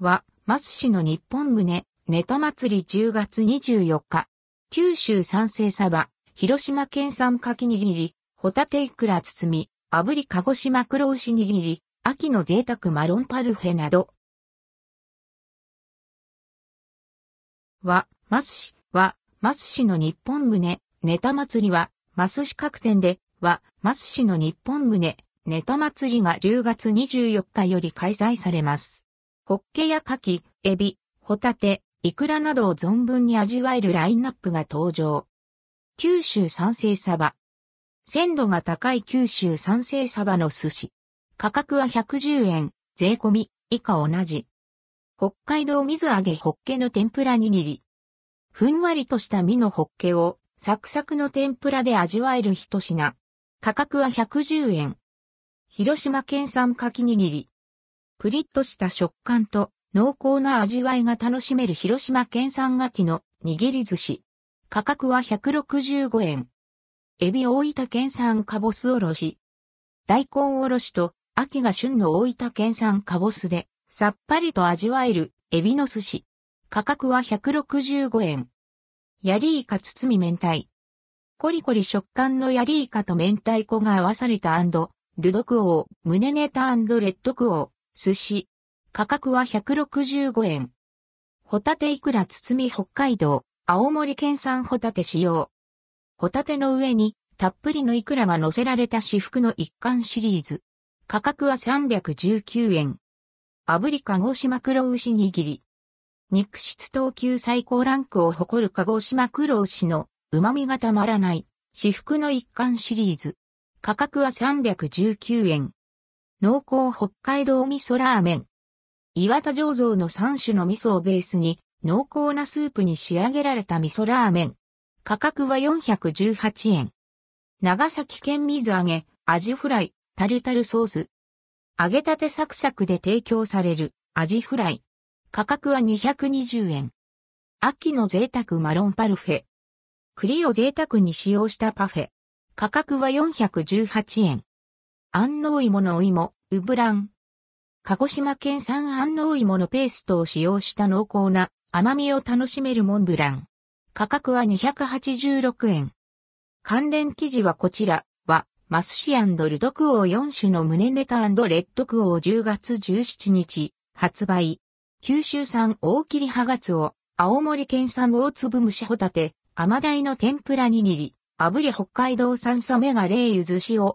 は、マス市の日本船、ネタ祭り10月24日。九州産生サバ、広島県産かき握り、ホタテイクラ包み、炙り鹿児島黒牛握り、秋の贅沢マロンパルフェなど。は、マス市は、マス市の日本船、ネタ祭りは、マス市各店で、は、マス市の日本船、ネタ祭りが10月24日より開催されます。ホッケや牡蠣、エビ、ホタテ、イクラなどを存分に味わえるラインナップが登場。九州産生サバ。鮮度が高い九州産生サバの寿司。価格は110円、税込み、以下同じ。北海道水揚げホッケの天ぷら握り。ふんわりとした身のホッケをサクサクの天ぷらで味わえる一品。価格は110円。広島県産かき握り。プリッとした食感と濃厚な味わいが楽しめる広島県産ガキの握り寿司。価格は165円。エビ大分県産カボスおろし。大根おろしと秋が旬の大分県産カボスでさっぱりと味わえるエビの寿司。価格は165円。ヤリイカ包み明太。コリコリ食感のヤリイカと明太子が合わされたルドクオー、胸ネタレッドクオー。寿司。価格は165円。ホタテイクラ包み北海道、青森県産ホタテ使用。ホタテの上にたっぷりのイクラが乗せられた私服の一貫シリーズ。価格は319円。炙り鹿児島黒牛握り。肉質等級最高ランクを誇る鹿児島黒牛の旨味がたまらない私服の一貫シリーズ。価格は319円。濃厚北海道味噌ラーメン。岩田醸造の3種の味噌をベースに濃厚なスープに仕上げられた味噌ラーメン。価格は418円。長崎県水揚げ、アジフライ、タルタルソース。揚げたてサクサクで提供されるアジフライ。価格は220円。秋の贅沢マロンパルフェ。栗を贅沢に使用したパフェ。価格は418円。安納芋のお芋、ウブラン。鹿児島県産安納芋のペーストを使用した濃厚な甘みを楽しめるモンブラン。価格は286円。関連記事はこちらは、マスシルドクオー4種の胸ネタレッドクオー10月17日発売。九州産大切りハガツオ、青森県産大粒蒸しホタテ、甘鯛の天ぷら握り、炙り北海道産サメが冷ゆず塩、